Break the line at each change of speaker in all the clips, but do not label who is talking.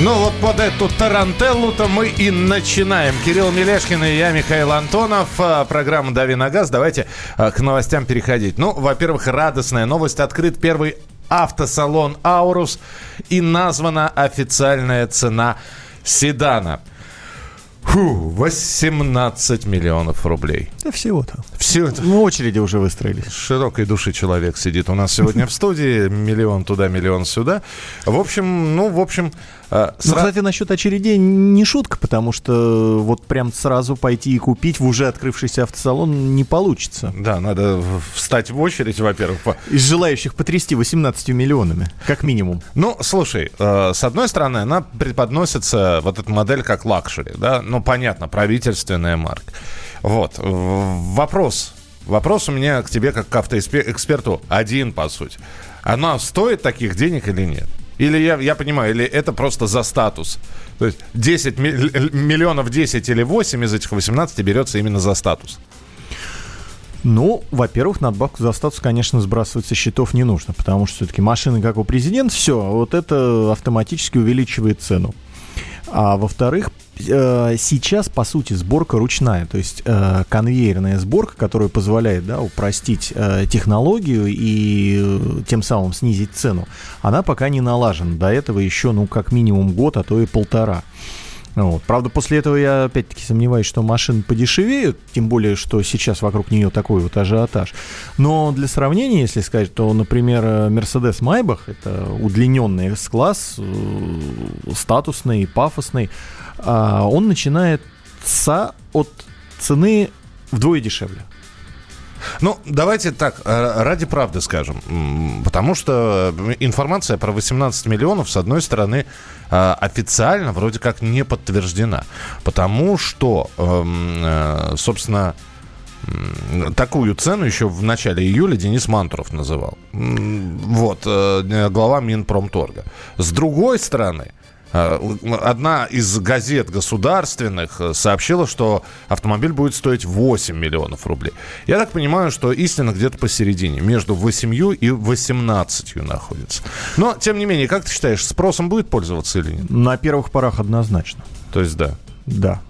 Ну вот под эту тарантеллу-то мы и начинаем. Кирилл Мелешкин и я, Михаил Антонов. А, программа «Дави на газ». Давайте а, к новостям переходить. Ну, во-первых, радостная новость. Открыт первый автосалон «Аурус» и названа официальная цена седана – Фу, 18 миллионов рублей.
Да всего-то.
Все это.
Мы очереди уже выстроились.
Широкой души человек сидит у нас сегодня в студии. Миллион туда, миллион сюда. В общем, ну, в общем,
а, ну, кстати, насчет очередей не шутка, потому что вот прям сразу пойти и купить в уже открывшийся автосалон не получится.
Да, надо встать в очередь, во-первых. По...
Из желающих потрясти 18 миллионами, как минимум.
Ну, слушай, э, с одной стороны, она преподносится, вот эта модель, как luxury, да, ну, понятно, правительственная марка. Вот, вопрос, вопрос у меня к тебе, как к автоэксперту, один, по сути. Она стоит таких денег или нет? Или я, я понимаю, или это просто за статус. То есть 10 миллионов 10 или 8 из этих 18 берется именно за статус.
Ну, во-первых, надбавку за статус, конечно, сбрасывать со счетов не нужно, потому что все-таки машины, как у президента, все, вот это автоматически увеличивает цену. А во-вторых, э, сейчас, по сути, сборка ручная, то есть э, конвейерная сборка, которая позволяет да, упростить э, технологию и тем самым снизить цену, она пока не налажена. До этого еще, ну, как минимум год, а то и полтора. Вот. Правда, после этого я опять-таки сомневаюсь, что машины подешевеют, тем более, что сейчас вокруг нее такой вот ажиотаж. Но для сравнения, если сказать, то, например, Mercedes Maybach, это удлиненный S-класс, статусный, пафосный, он начинается от цены вдвое дешевле.
Ну, давайте так, э, ради правды скажем. Потому что информация про 18 миллионов, с одной стороны, э, официально вроде как не подтверждена. Потому что, эм, э, собственно, такую цену еще в начале июля Денис Мантуров называл. Вот, глава Минпромторга. С другой стороны, Э, одна из газет государственных э, сообщила, что автомобиль будет стоить 8 миллионов рублей. Я так понимаю, что истина где-то посередине, между 8 и 18 находится. Но, тем не менее, как ты считаешь, спросом будет пользоваться или нет?
На первых порах однозначно.
То есть да?
Да.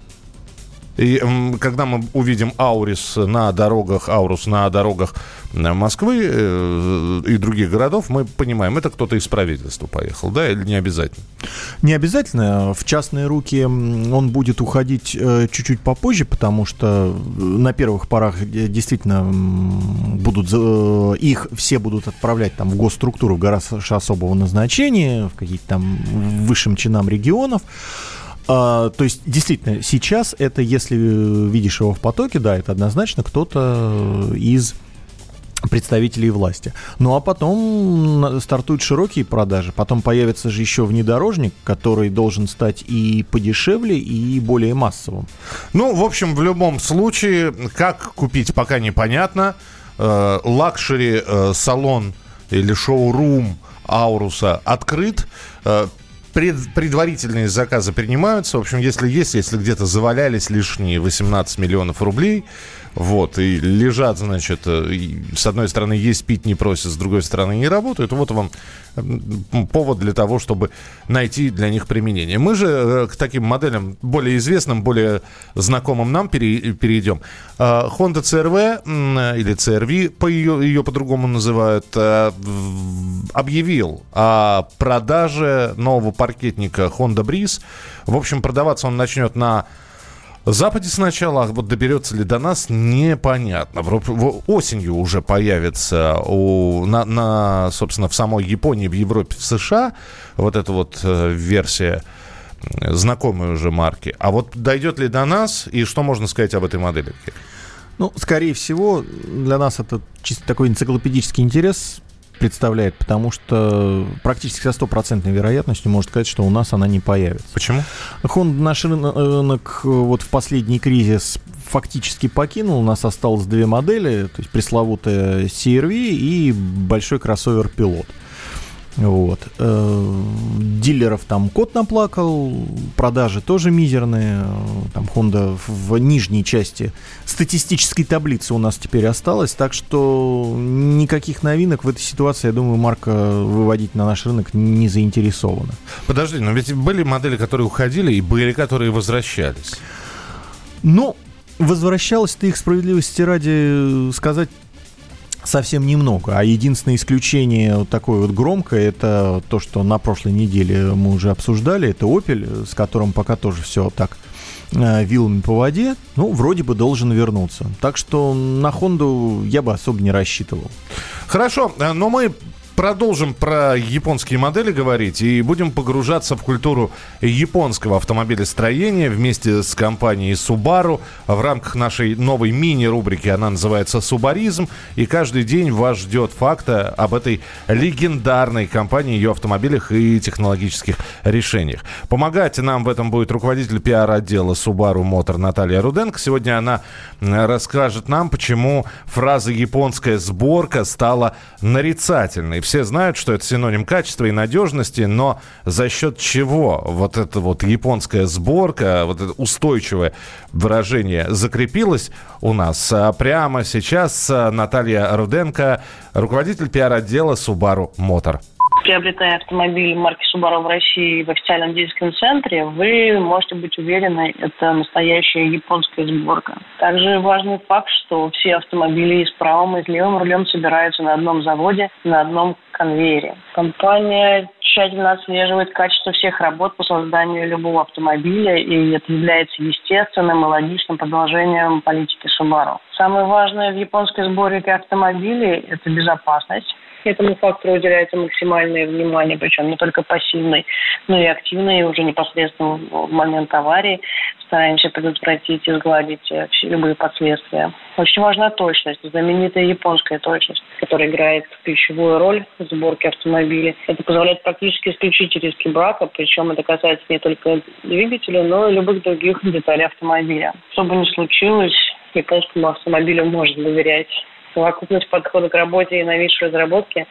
И когда мы увидим Аурис на дорогах, Аурус на дорогах э, Москвы э, и других городов, мы понимаем, это кто-то из правительства поехал, да, или не обязательно?
Не обязательно. В частные руки он будет уходить э, чуть-чуть попозже, потому что на первых порах действительно будут их все будут отправлять там в госструктуру в гараж особого назначения, в какие-то там высшим чинам регионов. А, то есть, действительно, сейчас это, если видишь его в потоке, да, это однозначно кто-то из представителей власти. Ну а потом стартуют широкие продажи. Потом появится же еще внедорожник, который должен стать и подешевле, и более массовым.
Ну, в общем, в любом случае, как купить, пока непонятно. Э, luxury э, салон или шоу-рум Ауруса открыт. Э, пред, предварительные заказы принимаются. В общем, если есть, если где-то завалялись лишние 18 миллионов рублей, вот, и лежат, значит, э, с одной стороны есть пить не просят, с другой стороны не работают. Вот вам повод для того, чтобы найти для них применение. Мы же э, к таким моделям более известным, более знакомым нам перейдем. А, Honda CRV или CRV, по ее, ее по-другому называют, э, объявил о продаже нового паркетника Honda Breeze. В общем, продаваться он начнет на Западе сначала, а вот доберется ли до нас, непонятно. Осенью уже появится у, на, на, собственно, в самой Японии, в Европе, в США вот эта вот э, версия знакомой уже марки. А вот дойдет ли до нас, и что можно сказать об этой модели?
Ну, скорее всего, для нас это чисто такой энциклопедический интерес представляет, потому что практически со стопроцентной вероятностью можно сказать, что у нас она не появится.
Почему?
Honda наш рынок вот в последний кризис фактически покинул. У нас осталось две модели, то есть пресловутая CRV и большой кроссовер Пилот. Вот. Э, дилеров там кот наплакал, продажи тоже мизерные. Там Honda в нижней части статистической таблицы у нас теперь осталась, так что никаких новинок в этой ситуации, я думаю, марка выводить на наш рынок не заинтересована.
Подожди, но ведь были модели, которые уходили, и были, которые возвращались.
Ну, возвращалось-то их справедливости ради сказать совсем немного. А единственное исключение вот такое вот громкое, это то, что на прошлой неделе мы уже обсуждали, это Opel, с которым пока тоже все так э, вилами по воде, ну, вроде бы должен вернуться. Так что на Хонду я бы особо не рассчитывал.
Хорошо, э, но мы продолжим про японские модели говорить и будем погружаться в культуру японского автомобилестроения вместе с компанией Subaru в рамках нашей новой мини-рубрики. Она называется «Субаризм». И каждый день вас ждет факта об этой легендарной компании, ее автомобилях и технологических решениях. Помогать нам в этом будет руководитель пиар-отдела Subaru Motor Наталья Руденко. Сегодня она расскажет нам, почему фраза «японская сборка» стала нарицательной все знают, что это синоним качества и надежности, но за счет чего вот эта вот японская сборка, вот это устойчивое выражение закрепилось у нас? А прямо сейчас Наталья Руденко, руководитель пиар-отдела Subaru Motor
приобретая автомобиль марки Subaru в России в официальном дилерском центре, вы можете быть уверены, это настоящая японская сборка. Также важный факт, что все автомобили с правым, и с левым рулем собираются на одном заводе, на одном конвейере. Компания тщательно отслеживает качество всех работ по созданию любого автомобиля, и это является естественным и логичным продолжением политики Subaru. Самое важное в японской сборке автомобилей – это безопасность. Этому фактору уделяется максимальное внимание, причем не только пассивной, но и активной, уже непосредственно в момент аварии. Стараемся предотвратить и сгладить э, все любые последствия. Очень важна точность, знаменитая японская точность, которая играет ключевую роль в сборке автомобиля. Это позволяет практически исключить риски брака, причем это касается не только двигателя, но и любых других деталей автомобиля. Что бы ни случилось, японскому автомобилю можно доверять совокупность подхода к работе и новейшей разработки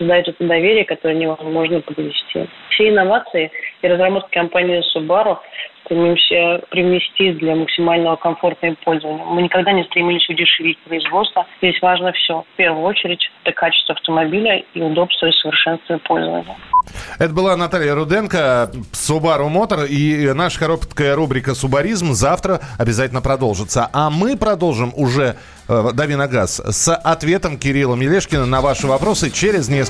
создает это доверие, которое невозможно подвести. Все инновации и разработки компании Subaru стремимся привнести для максимального комфорта и пользования. Мы никогда не стремились удешевить производство. Здесь важно все. В первую очередь, это качество автомобиля и удобство и совершенство пользования.
Это была Наталья Руденко, Subaru Motor, и наша короткая рубрика «Субаризм» завтра обязательно продолжится. А мы продолжим уже э, «Дави на газ» с ответом Кирилла Мелешкина на ваши вопросы через несколько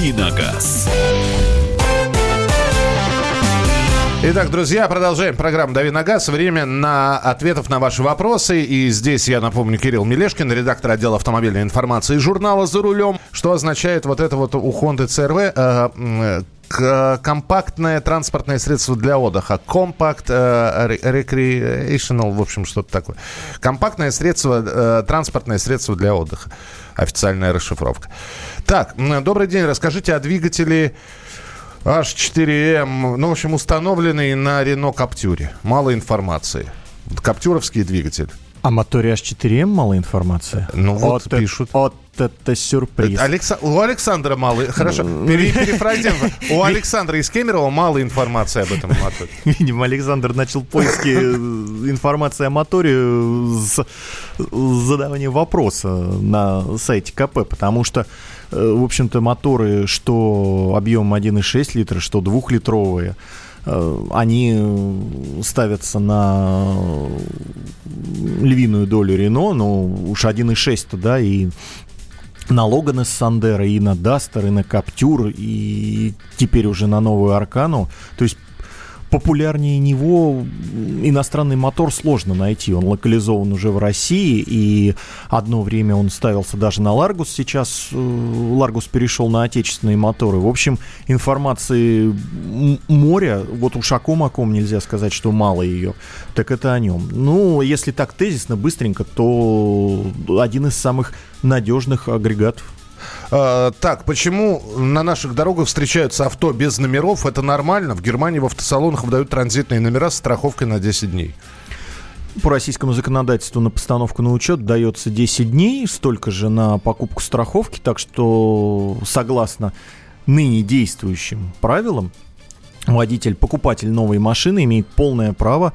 «Давиногаз».
Итак, друзья, продолжаем программу «Дави на газ». Время на ответов на ваши вопросы. И здесь, я напомню, Кирилл Мелешкин, редактор отдела автомобильной информации журнала «За рулем». Что означает вот это вот у Honda CRV э, э, компактное транспортное средство для отдыха. Compact э, Recreational, в общем, что-то такое. Компактное средство, э, транспортное средство для отдыха. Официальная расшифровка. Так, добрый день. Расскажите о двигателе H4M, ну, в общем, установленный на Рено Каптюре. Мало информации. Каптюровский двигатель.
О моторе H4M мало информации?
Ну вот, вот пишут.
Вот это сюрприз.
Алекса... У Александра мало... Хорошо, пере... У Александра из Кемерово мало информации об этом моторе.
Видимо, Александр начал поиски э, информации о моторе с задавания вопроса на сайте КП, потому что Э, в общем-то, моторы, что объемом 1,6 литра, что двухлитровые, э, они ставятся на львиную долю Рено, но уж 1,6-то, да, и на Логан, и Сандеро, и на Дастер, и на Каптюр, и теперь уже на новую Аркану. То есть популярнее него иностранный мотор сложно найти. Он локализован уже в России, и одно время он ставился даже на Ларгус. Сейчас Ларгус перешел на отечественные моторы. В общем, информации море, вот уж о ком о ком нельзя сказать, что мало ее, так это о нем. Ну, если так тезисно, быстренько, то один из самых надежных агрегатов
а, так, почему на наших дорогах встречаются авто без номеров? Это нормально? В Германии в автосалонах выдают транзитные номера с страховкой на 10 дней.
По российскому законодательству на постановку на учет дается 10 дней, столько же на покупку страховки, так что согласно ныне действующим правилам, водитель, покупатель новой машины имеет полное право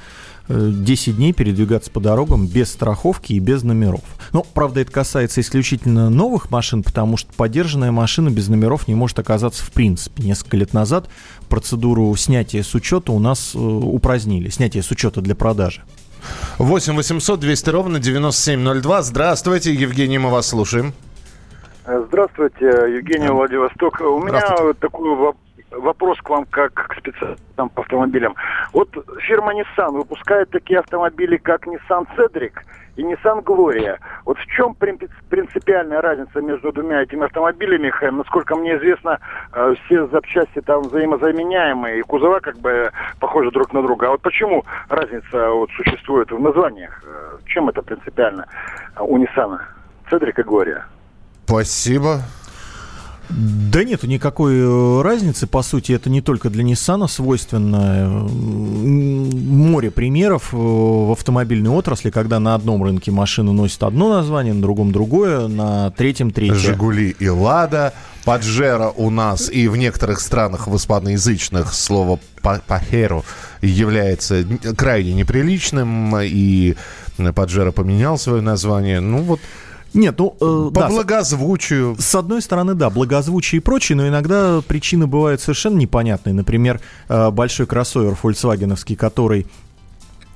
10 э, дней передвигаться по дорогам без страховки и без номеров. Но, правда, это касается исключительно новых машин, потому что поддержанная машина без номеров не может оказаться в принципе. Несколько лет назад процедуру снятия с учета у нас э, упразднили, снятие с учета для продажи.
8 800 200 ровно 9702. Здравствуйте, Евгений, мы вас слушаем.
Здравствуйте, Евгений Владивосток. У меня такой вопрос к вам как к специалистам по автомобилям. Вот фирма Nissan выпускает такие автомобили, как Nissan Cedric и Nissan Gloria. Вот в чем принципиальная разница между двумя этими автомобилями? Насколько мне известно, э, все запчасти там взаимозаменяемые, и кузова как бы похожи друг на друга. А вот почему разница вот существует в названиях? Э, чем это принципиально у Nissan? Cedric и Gloria.
Спасибо.
Да нет никакой э, разницы. По сути, это не только для Nissan свойственно. Море примеров э, в автомобильной отрасли, когда на одном рынке машина носит одно название, на другом другое, на третьем третье.
«Жигули» и «Лада». Паджеро у нас и в некоторых странах в испаноязычных слово «пахеру» является крайне неприличным, и Паджеро поменял свое название. Ну вот
нет, ну...
Э, По да, благозвучию.
С, с одной стороны, да, благозвучие и прочее, но иногда причины бывают совершенно непонятные. Например, э, большой кроссовер фольксвагеновский, который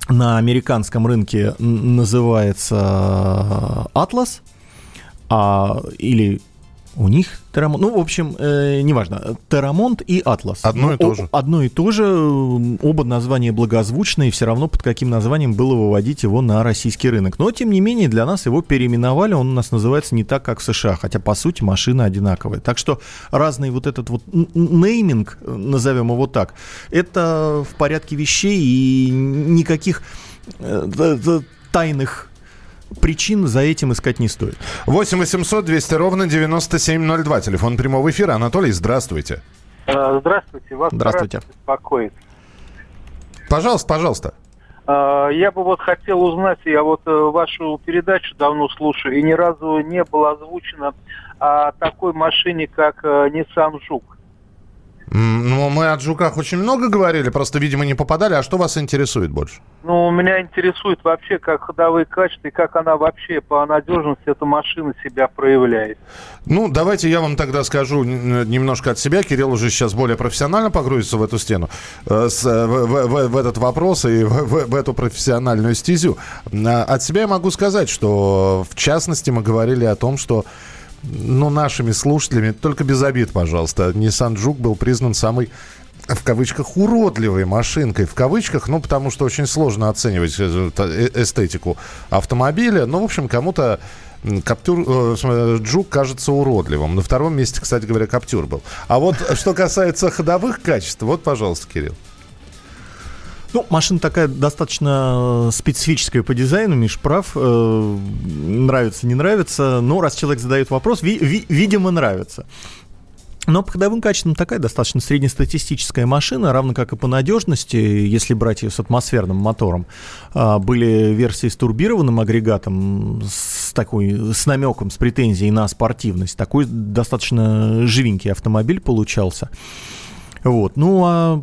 на американском рынке называется Atlas, а, или у них Терамонт, ну, в общем, э, неважно, Терамонт и Атлас.
Одно
ну,
и то же.
Одно и то же, оба названия благозвучные, все равно под каким названием было выводить его на российский рынок. Но, тем не менее, для нас его переименовали, он у нас называется не так, как в США, хотя, по сути, машина одинаковая. Так что разный вот этот вот нейминг, назовем его так, это в порядке вещей и никаких э, тайных причин за этим искать не стоит.
8 800 200 ровно 9702. Телефон прямого эфира. Анатолий, здравствуйте.
Э, здравствуйте. Вас
здравствуйте.
беспокоит.
Пожалуйста, пожалуйста.
Э, я бы вот хотел узнать, я вот э, вашу передачу давно слушаю, и ни разу не было озвучено о такой машине, как Nissan Жук.
Ну, мы о жуках очень много говорили, просто, видимо, не попадали. А что вас интересует больше?
Ну, меня интересует вообще, как ходовые качества и как она вообще по надежности эта машина себя проявляет.
Ну, давайте я вам тогда скажу немножко от себя. Кирилл уже сейчас более профессионально погрузится в эту стену, э, с, в, в, в, этот вопрос и в, в, эту профессиональную стезю. А, от себя я могу сказать, что в частности мы говорили о том, что ну, нашими слушателями, только без обид, пожалуйста. Nissan Juke был признан самой в кавычках уродливой машинкой в кавычках, ну потому что очень сложно оценивать э, эстетику автомобиля. Ну, в общем, кому-то Каптюр, э, Джук кажется уродливым. На втором месте, кстати говоря, Каптюр был. А вот что касается ходовых качеств, вот, пожалуйста, Кирилл.
Ну, машина такая достаточно э, специфическая по дизайну, Миш прав. Э, нравится, не нравится. Но раз человек задает вопрос, ви- ви- видимо, нравится. Но по ходовым качествам такая достаточно среднестатистическая машина, равно как и по надежности, если брать ее с атмосферным мотором. А, были версии с турбированным агрегатом, с, такой, с намеком, с претензией на спортивность. Такой достаточно живенький автомобиль получался. Вот. Ну а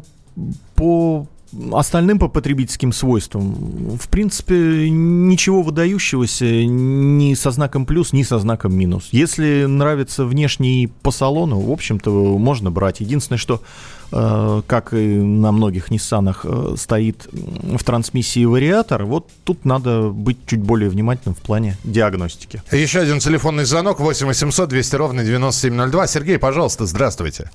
по остальным по потребительским свойствам, в принципе, ничего выдающегося ни со знаком плюс, ни со знаком минус. Если нравится внешний по салону, в общем-то, можно брать. Единственное, что, э, как и на многих Ниссанах, э, стоит в трансмиссии вариатор, вот тут надо быть чуть более внимательным в плане диагностики.
Еще один телефонный звонок 8 800 200 ровно 9702. Сергей, пожалуйста, здравствуйте.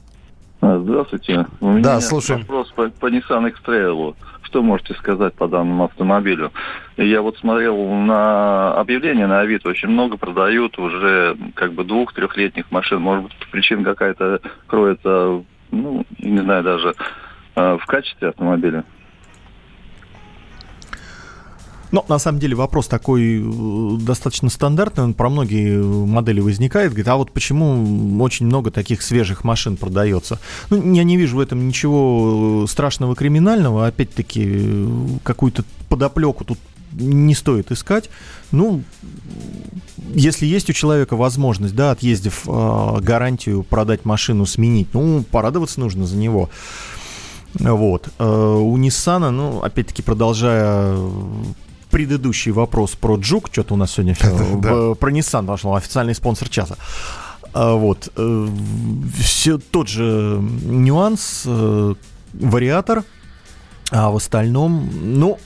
А, Здравствуйте. У меня
Да, слушаем.
вопрос по, по Nissan X-Trail. Что можете сказать по данному автомобилю? Я вот смотрел на объявления на Авито, очень много продают уже как бы двух-трехлетних машин. Может быть, причина какая-то кроется, ну, не знаю, даже э, в качестве автомобиля.
Но на самом деле вопрос такой э, достаточно стандартный, он про многие модели возникает. Говорит, а вот почему очень много таких свежих машин продается? Ну, я не вижу в этом ничего страшного криминального. Опять-таки, э, какую-то подоплеку тут не стоит искать. Ну, если есть у человека возможность, да, отъездив э, гарантию продать машину, сменить, ну, порадоваться нужно за него. Вот. Э, у Nissan, ну, опять-таки, продолжая предыдущий вопрос про Джук, что-то у нас сегодня все,
Да.
про Nissan вошел, официальный спонсор часа. А, Вот. Все тот же нюанс, э, вариатор, а в остальном, ну,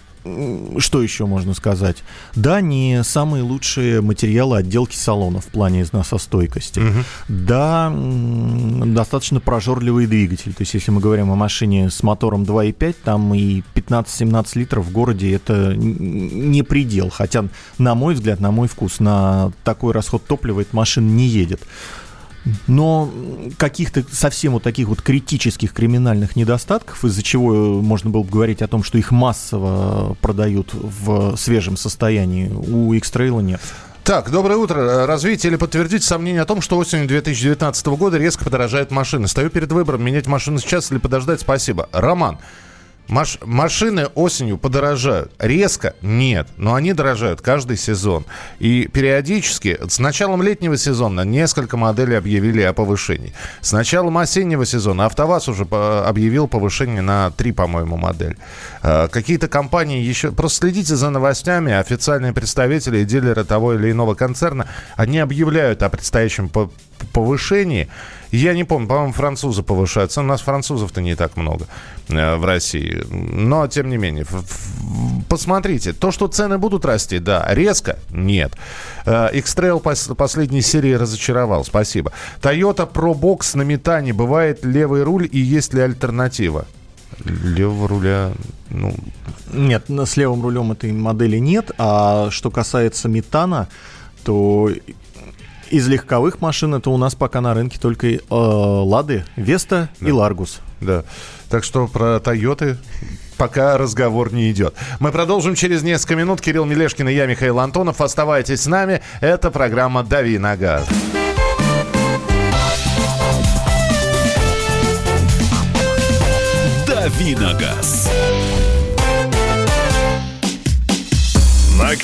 что еще можно сказать? Да, не самые лучшие материалы отделки салона в плане износостойкости. Да, м, достаточно прожорливый двигатель. То есть, если мы говорим о машине с мотором 2.5, там и 15-17 литров в городе это не предел. Хотя, на мой взгляд, на мой вкус, на такой расход топлива эта машина не едет. Но каких-то совсем вот таких вот критических криминальных недостатков, из-за чего можно было бы говорить о том, что их массово продают в свежем состоянии, у X-Trail нет.
Так, доброе утро. Развейте или подтвердите сомнение о том, что осенью 2019 года резко подорожают машины. Стою перед выбором, менять машину сейчас или подождать. Спасибо. Роман, маш- машины осенью подорожают. Резко? Нет. Но они дорожают каждый сезон. И периодически, с началом летнего сезона несколько моделей объявили о повышении. С началом осеннего сезона АвтоВАЗ уже объявил повышение на три, по-моему, модели. Э, Какие-то компании еще... Просто следите за новостями. Официальные представители и дилеры того или иного концерна, они объявляют о предстоящем повышении. Я не помню, по-моему, французы повышают. цены. У нас французов-то не так много э, в России. Но, тем не менее, посмотрите. То, что цены будут расти, да. Резко? Нет. Э, X-Trail пос- последней серии разочаровал. Спасибо. Toyota Pro Box на метане. Бывает левый руль и есть ли альтернатива? Левого руля, ну,
Нет, на- с левым рулем этой модели нет. А что касается метана, то из легковых машин это у нас пока на рынке только э, Лады, Веста и Ларгус.
Да. Так что про Тойоты пока разговор не идет. Мы продолжим через несколько минут. Кирилл Мелешкин и я, Михаил Антонов. Оставайтесь с нами. Это программа «Дави на газ».
Давиногаз.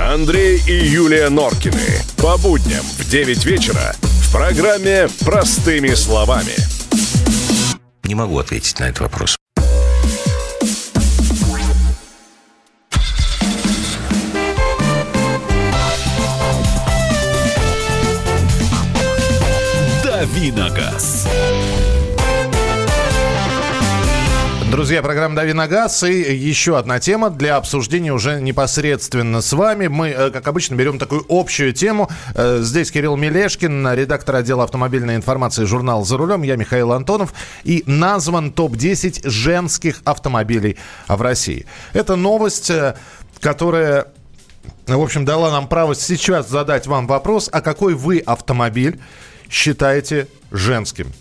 Андрей и Юлия Норкины. По будням в 9 вечера в программе «Простыми словами».
Не могу ответить на этот вопрос.
Давиногаз.
Друзья, программа «Дави на газ» и еще одна тема для обсуждения уже непосредственно с вами. Мы, э, как обычно, берем такую общую тему. Э, Здесь Кирилл Мелешкин, редактор отдела автомобильной информации журнала «За рулем». Я Михаил Антонов. И назван топ-10 женских автомобилей в России. Это новость, э, которая в общем, дала нам право сейчас задать вам вопрос, а какой вы автомобиль считаете женским?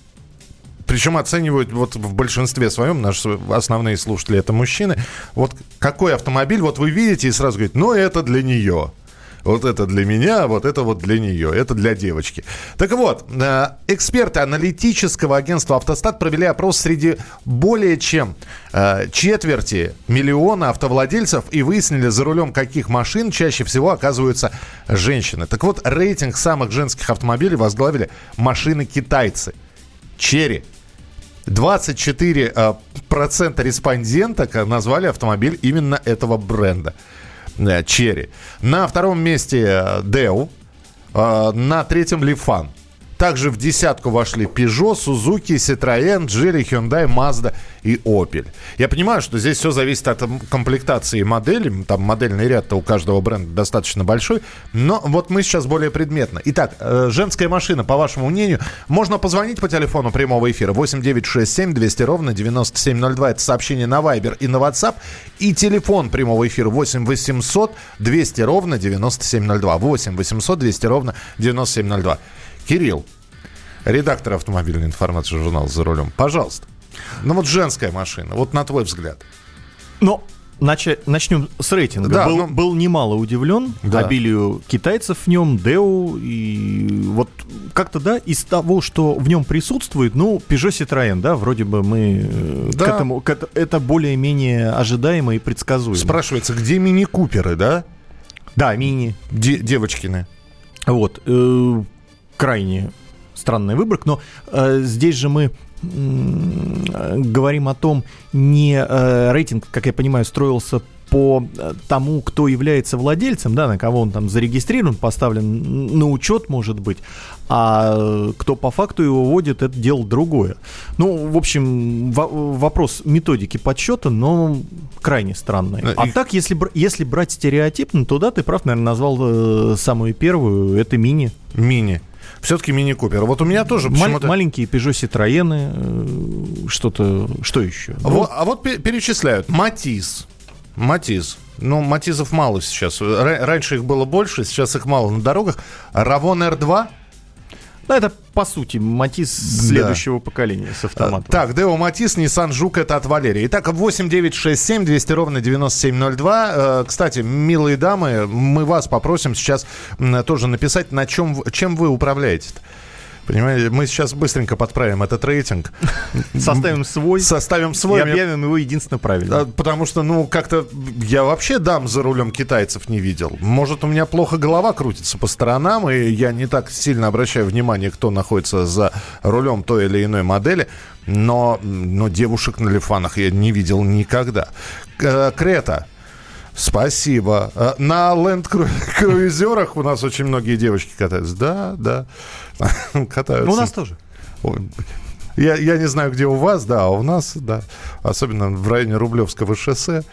Причем оценивают вот в большинстве своем, наши основные слушатели это мужчины. Вот какой автомобиль, вот вы видите и сразу говорите, ну это для нее. Вот это для меня, вот это вот для нее, это для девочки. Так вот, э, эксперты аналитического агентства «Автостат» провели опрос среди более чем э, четверти миллиона автовладельцев и выяснили, за рулем каких машин чаще всего оказываются женщины. Так вот, рейтинг самых женских автомобилей возглавили машины-китайцы. Черри, 24% э, процента респонденток назвали автомобиль именно этого бренда. Э, Черри. На втором месте э, Deo. Э, На третьем Лифан. Также в десятку вошли Peugeot, Suzuki, Citroën, Geely, Hyundai, Mazda и Opel. Я понимаю, что здесь все зависит от комплектации модели. Там модельный ряд-то у каждого бренда достаточно большой. Но вот мы сейчас более предметно. Итак, э, женская машина, по вашему мнению, можно позвонить по телефону прямого эфира 8967 200 ровно 9702. Это сообщение на Viber и на WhatsApp. И телефон прямого эфира 8 800 200 ровно 9702. 8 800 200 ровно 9702. Кирилл, редактор автомобильной информации журнала «За рулем». Пожалуйста. Ну вот женская машина, вот на твой взгляд.
Но нача- начнем с рейтинга.
Да,
был,
ну-
был немало удивлен
Да.
обилию китайцев в нем, Део, и вот как-то, да, из того, что в нем присутствует, ну, Peugeot Citroën, да, вроде бы мы э,
Да.
к этому, к это, это более-менее ожидаемо и предсказуемо.
Спрашивается, где мини-куперы, да?
Да, мини.
Де- девочкины.
Вот. Крайне странный выбор, но э, здесь же мы э, говорим о том, не э, рейтинг, как я понимаю, строился по э, тому, кто является владельцем, да, на кого он там зарегистрирован, поставлен на учет, может быть, а э, кто по факту его вводит, это дело другое. Ну, в общем, во- вопрос методики подсчета, но крайне странный. А
и-
так, если, если брать стереотипно, то да, ты прав, наверное, назвал самую первую, это мини.
Мини. Все-таки мини-купер. Вот у меня тоже почему-то...
маленькие Peugeot Citroёны, э, что-то, что еще? Ну,
Вот- а вот пе- перечисляют. Матиз. Матиз. Ну, Матизов мало сейчас. Ра- раньше их было больше, сейчас их мало на дорогах. Равон R2.
Ну, это, по сути, Матиз следующего поколения с автоматом.
Так, Део Матис, Nissan Жук, это от Валерии. Итак, 8 9 6 7 200 ровно 9702. Э, Кстати, милые дамы, мы вас попросим сейчас тоже написать, на чем, чем вы управляете -то. Понимаете, мы сейчас быстренько подправим этот рейтинг.
Составим свой
Составим
и
свой.
объявим его единственно правильно.
Потому что, ну, как-то я вообще дам за рулем китайцев не видел. Может, у меня плохо голова крутится по сторонам, и я не так сильно обращаю внимание, кто находится за рулем той или иной модели. Но, но девушек на лифанах я не видел никогда. К- Крета. Спасибо. Э, На ленд-круизерах у нас очень многие девочки катаются. Да, да. Катаются.
Ну, у нас тоже.
Я, я не знаю, где у вас, да, а у нас, да, особенно в районе Рублевского шоссе,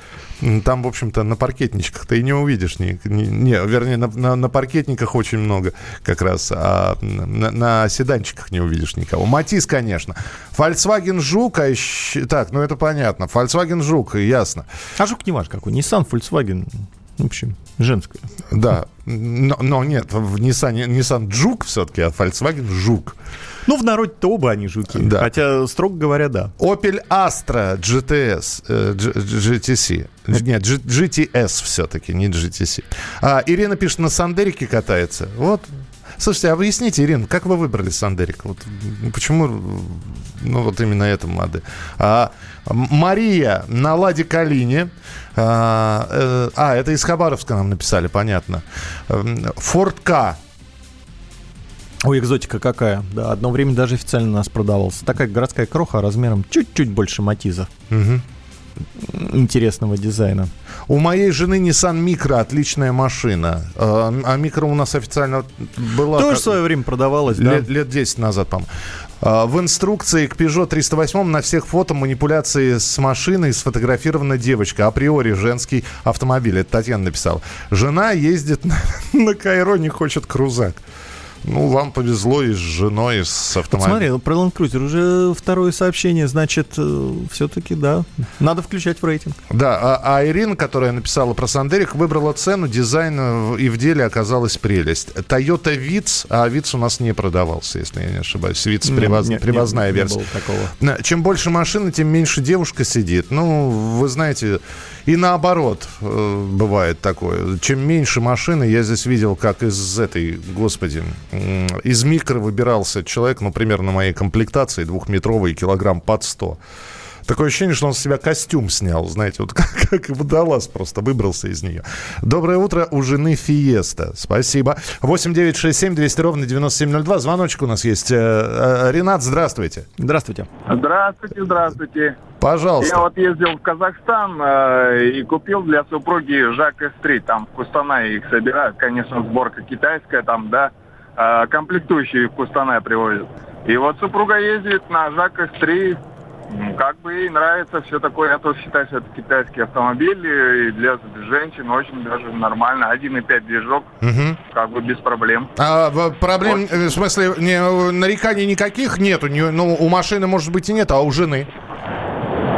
там, в общем-то, на паркетничках ты и не увидишь, ни- не, вернее, на, на- на паркетниках очень много как раз, а на, на седанчиках не увидишь никого. Матис, конечно. Volkswagen Жук, а еще- так, ну это понятно, Volkswagen Жук, ясно.
А жук не важно какой. Nissan, Volkswagen, в общем, женская.
Да, но, но нет, в Nissan, Nissan Жук все-таки, а Volkswagen Жук.
Ну, в народе-то оба они жуки.
Да.
Хотя, строго говоря, да.
Opel Astra GTS, э, GTC. Нет, GTS все-таки, не GTC. А, Ирина пишет, на Сандерике катается. Вот. Слушайте, объясните, Ирина, как вы выбрали Сандерик? Вот, м, почему, ну, вот именно эта модель? А, Мария на Ладе Калине. А, э, а, это из Хабаровска нам написали, понятно. Форд К.
Ой, экзотика какая. Да, одно время даже официально у нас продавался. Такая городская кроха размером чуть-чуть больше Матиза.
Мгм.
Интересного дизайна.
У моей жены Nissan Micro отличная машина. А а Micro у нас официально была...
Тоже
как-
в свое время продавалось, да?
лет, лет 10 назад, по-моему. А, В инструкции к Peugeot 308 на всех фото манипуляции с машиной сфотографирована девочка. Априори женский автомобиль. Это Татьяна написала. Жена ездит на, на Кайро, не хочет крузак. Ну, вам повезло и с женой, и с
Вот
автомобилем.
смотри, ну, про Land Cruiser уже второе сообщение, значит, все-таки, да, надо включать в рейтинг.
Да, а, а Ирина, которая написала про Сандерик, выбрала цену, дизайн э, и в деле оказалась прелесть. Toyota Vitz, а Vitz у нас не продавался, если я не ошибаюсь. Vitz привоз-
Не- не-
привозная
не
версия.
было такого.
Чем больше машины, тем меньше девушка сидит. Ну, вы знаете, и наоборот э, бывает такое. Чем меньше машины, я здесь видел, как из этой, господи, из микро выбирался человек, ну, примерно моей комплектации, двухметровый, килограмм под 100. Такое ощущение, что он с себя костюм снял, знаете, вот как, как водолаз просто выбрался из нее. Доброе утро, у жены Фиеста. Спасибо. 8 9 6 7 200 ровно 9702. Звоночек у нас есть. Э, э, Ренат, здравствуйте.
Здравствуйте.
Здравствуйте, здравствуйте.
Пожалуйста.
Я вот ездил в Казахстан э, и купил для супруги Жак S3. Там в Кустанае их собирают. Конечно, сборка китайская там, да. Э, комплектующие в Кустанай привозят. И вот супруга ездит на Жак S3. М, Как бы ей нравится все такое. Я тоже считаю, что это китайский автомобиль. И для женщин очень даже нормально. 1,5 движок.
Мгм.
Как бы без проблем.
А проблем, э, в смысле, не, нареканий никаких нет? У нее, ну, у машины, может быть, и нет, а у жены?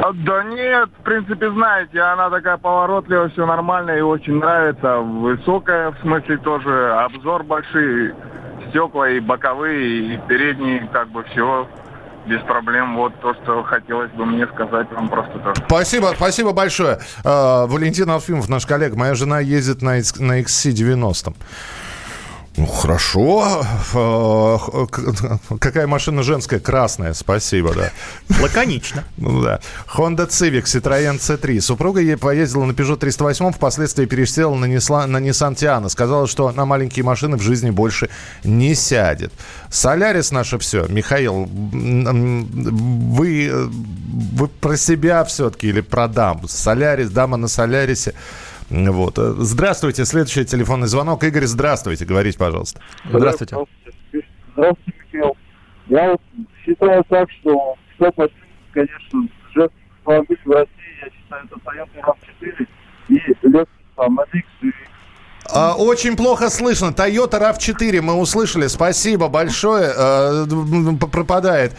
А, Да нет, в принципе, знаете, она такая поворотливая, все нормально, и очень нравится. Высокая, в смысле, тоже обзор большой, стекла и боковые, и передние, как бы все без проблем. Вот то, что хотелось бы мне сказать вам просто тоже.
Спасибо, спасибо большое. А, Валентин Алфимов, наш коллега. Моя жена ездит на, на XC90. Ну, хорошо. Какая машина женская? Красная, спасибо, да.
Лаконично.
Ну да. Honda Civic, Citroёn C3. Супруга ей поездила на Peugeot 308, впоследствии пересела на, Nissan, на Nissan Tiana. Сказала, что на маленькие машины в жизни больше не сядет. Солярис наше все. Михаил, вы, э, вы про себя все-таки или про дам? Солярис, дама на Солярисе. Вот. Э, Здравствуйте, следующий телефонный звонок. Игорь, здравствуйте, говорите, пожалуйста.
Здравствуйте.
Здравствуйте, Михаил. Я вот считаю так, что все почти, конечно, женский автомобиль в России, я считаю, это Toyota RAV4 и Lexus MX и
А, Очень плохо слышно. Toyota RAV4 мы услышали. Спасибо большое. Э, Пропадает.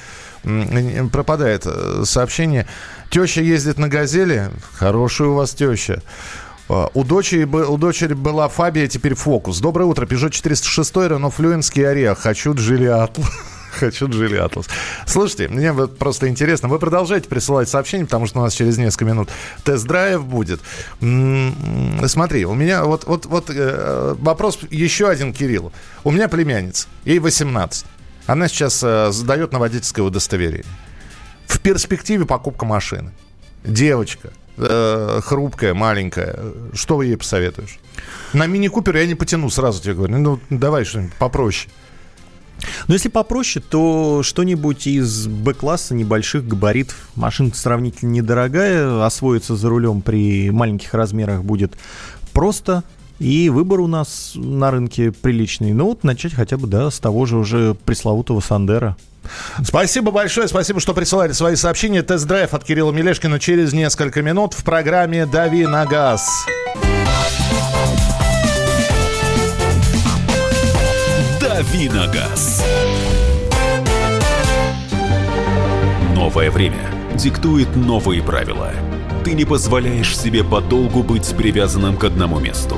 Пропадает э, сообщение. Теща ездит на «Газели». Хорошая у вас теща. А, У дочери, у дочери была Фабия, теперь Фокус. Доброе утро. Peugeot 406, Renault Fluence, Kia Rio. Хочу Джили Атлас. Хочу Джили Атлас. Слушайте, мне вот просто интересно. Вы продолжаете присылать сообщения, потому что у нас через несколько минут тест-драйв будет. Смотри, у меня вот, вот, вот э, вопрос еще один Кириллу. У меня племянница, ей 18. Она сейчас э, сдает на водительское удостоверение. В перспективе покупка машины. Девочка, э, хрупкая, маленькая. Что вы ей посоветуешь? На мини-купер я не потяну, сразу тебе говорю. Ну, давай что-нибудь попроще.
Но если попроще, то что-нибудь из Б-класса небольших габаритов. Машинка сравнительно недорогая, освоиться за рулем при маленьких размерах будет просто. И выбор у нас на рынке приличный. Ну вот начать хотя бы, да, с того же уже пресловутого Сандера.
Спасибо большое, спасибо, что присылали свои сообщения. Тест-драйв от Кирилла Мелешкина через несколько минут в программе «Дави на газ».
«Дави на газ». Новое время диктует новые правила. Ты не позволяешь себе подолгу быть привязанным к одному месту.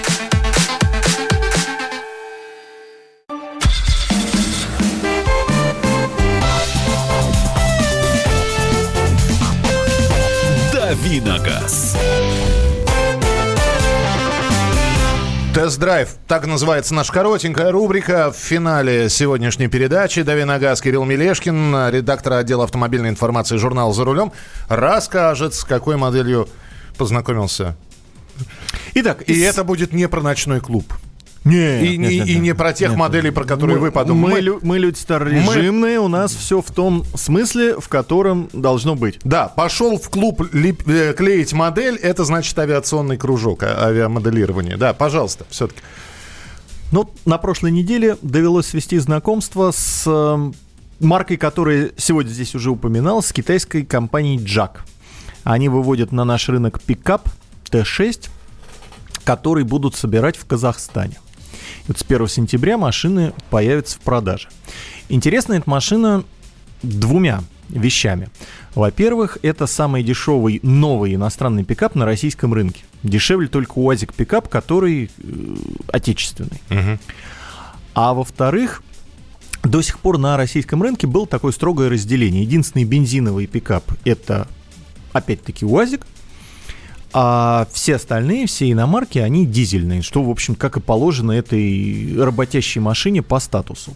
«Дави на газ».
Тест-драйв, так называется наша коротенькая рубрика в финале сегодняшней передачи. Дави на газ Кирилл Мелешкин, редактор отдела автомобильной информации журнала «За рулем», расскажет, с какой моделью познакомился.
Итак,
и это будет не про ночной клуб.
Нет,
и,
нет,
и-
нет,
и не про тех
Нет,
моделей, про которые
Мы-
вы подумали.
Мы, лю- мы люди старорежимные, у нас все в том смысле, в котором должно быть.
Да, пошел в клуб лип- э, клеить модель, это значит авиационный кружок, а- авиамоделирование. Да, пожалуйста, все-таки.
Ну, на прошлой неделе довелось свести знакомство с э, маркой, которая сегодня здесь уже упоминалась, с китайской компанией JAC. Они выводят на наш рынок пикап Т6, который будут собирать в Казахстане. Вот с 1 сентября машины появятся в продаже. Интересна эта машина двумя вещами. Во-первых, это самый дешевый новый иностранный пикап на российском рынке. Дешевле только УАЗик пикап, который э, отечественный.
Мгм.
А во-вторых, до сих пор на российском рынке было такое строгое разделение. Единственный бензиновый пикап – это, опять-таки, УАЗик, а все остальные, все иномарки, они дизельные, что, в общем, как и положено этой работящей машине по статусу.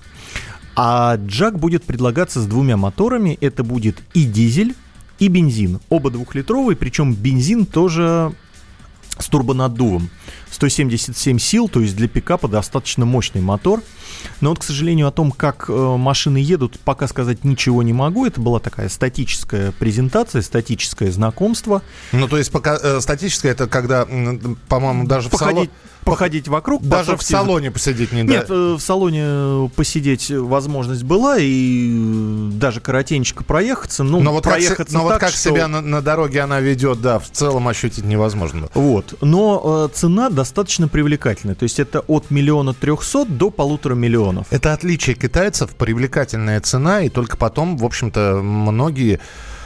А Джак будет предлагаться с двумя моторами. Это будет и дизель, и бензин. Оба двухлитровые, причем бензин тоже с турбонаддувом. 177 сил, то есть для пикапа достаточно мощный мотор. Но вот, к сожалению, о том, как э, машины едут, пока сказать ничего не могу. Это была такая статическая презентация, статическое знакомство.
Ну, то есть пока э, статическое, это когда, по-моему, даже в
Походить,
салоне...
походить вокруг.
Даже в салоне посидеть не
Нет,
да.
э, в салоне посидеть возможность была, и даже коротенько проехаться. Ну,
но вот как,
проехаться
но вот
так,
как
что-
себя на, на дороге она ведет, да, в целом ощутить невозможно.
Вот. Но э, цена достаточно привлекательная. То есть это от миллиона трехсот до полутора миллионов.
Это отличие китайцев, привлекательная цена, и только потом, в общем-то, многие...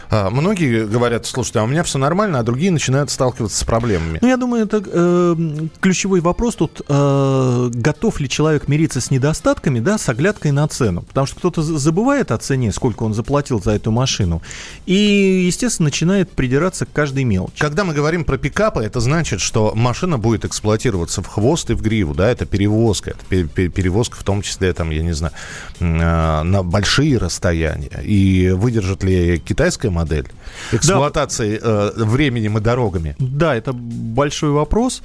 а, Многие говорят, слушайте, а у меня все нормально, а другие начинают сталкиваться с проблемами.
Ну, я думаю, это э, ключевой вопрос тут, э, готов ли человек мириться с недостатками, да, с оглядкой на цену. Потому что кто-то за- забывает о цене, сколько он заплатил за эту машину, и, естественно, начинает придираться к каждой мелочи.
Когда мы говорим про пикапы, это значит, что машина будет эксплуатироваться в хвост и в гриву, да, это перевозка, это пе- пе- перевозка в том числе, там, я не знаю, а, на большие расстояния. И выдержит ли китайская модель эксплуатации э, временем и дорогами?
Да, это большой вопрос.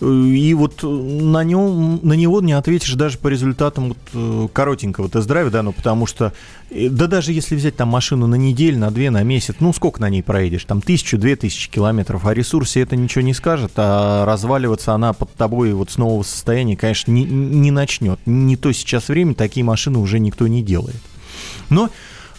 Э, И вот на, нем, на него не ответишь даже по результатам вот, э, коротенького тест-драйва, да, ну потому что, э, да даже если взять там машину на неделю, на две, на месяц, ну сколько на ней проедешь, там тысячу, две тысячи километров, о ресурсе это ничего не скажет, а разваливаться она под тобой вот с нового состояния, конечно, не, не начнет. Не то сейчас время, такие машины уже никто не делает. Но э,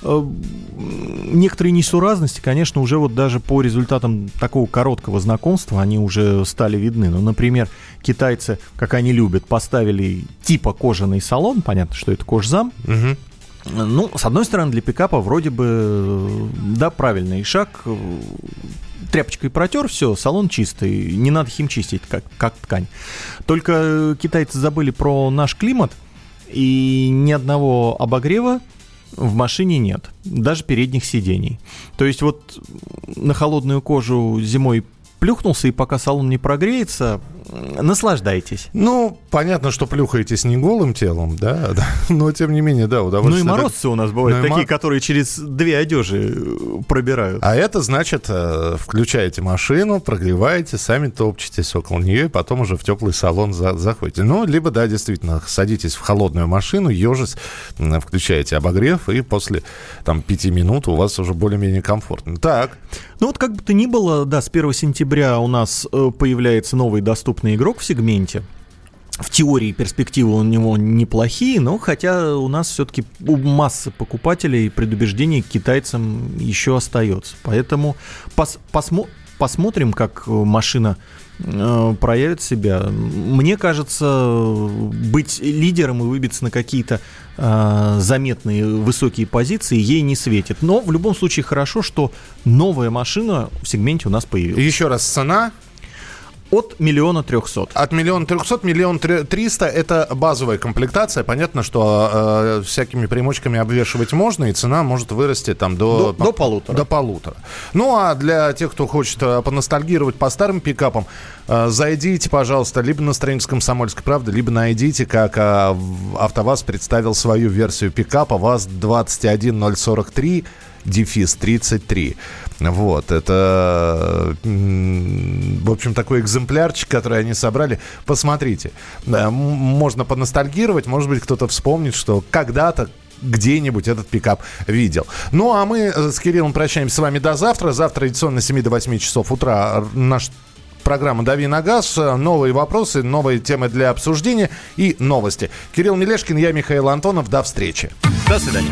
некоторые несуразности, конечно, уже вот даже по результатам такого короткого знакомства они уже стали видны. Ну, например, китайцы, как они любят, поставили типа кожаный салон, понятно, что это кожзам. Ну, с одной стороны, для пикапа вроде бы, э, да, правильный шаг. Э, Тряпочкой протер, все, салон чистый, не надо химчистить, как, как ткань. Только э, китайцы забыли про наш климат, и ни одного обогрева в машине нет, даже передних сидений. То есть вот на холодную кожу зимой плюхнулся, и пока салон не прогреется, наслаждайтесь.
Ну, понятно, что плюхаетесь не голым телом, да, да, но тем не менее, да,
Ну
удовольствие.
и морозцы у нас бывают
Ну
такие,
мо-
которые через две одежи э, пробирают.
А это значит, э, включаете машину, прогреваете, сами топчетесь около нее, и потом уже в теплый салон за- заходите. Ну, либо, да, действительно, садитесь в холодную машину, ежись, включаете обогрев, и после там пяти минут у вас уже более-менее комфортно. Так,
Ну вот как бы то ни было, да, с 1 сентября у нас э, появляется новый доступный игрок в сегменте. В теории перспективы у него неплохие, но хотя у нас все-таки у массы покупателей предубеждение к китайцам еще остается. Поэтому пос- посмо- посмотрим, как э, машина э, проявит себя. Мне кажется, быть лидером и выбиться на какие-то э, заметные высокие позиции ей не светит. Но в любом случае хорошо, что новая машина в сегменте у нас появилась.
еще раз, цена
От миллиона трехсот.
от миллиона трехсот, миллион триста – это базовая комплектация. Понятно, что э, всякими примочками обвешивать можно, и цена может вырасти там до...
До- до полутора.
До полутора. Ну, а для тех, кто хочет э, поностальгировать по старым пикапам, э, зайдите, пожалуйста, либо на страницу «Комсомольской правды», либо найдите, как э, АвтоВАЗ представил свою версию пикапа ВАЗ-21043 дефис 33. Вот, это, в общем, такой экземплярчик, который они собрали. Посмотрите, м- можно поностальгировать, может быть, кто-то вспомнит, что когда-то где-нибудь этот пикап видел. Ну, а мы э, с Кириллом прощаемся с вами до завтра. Завтра традиционно с 7 до 8 часов утра наш Программа «Дави на газ», э, новые вопросы, новые темы для обсуждения и новости. Кирилл Мелешкин, я Михаил Антонов. До встречи.
До свидания.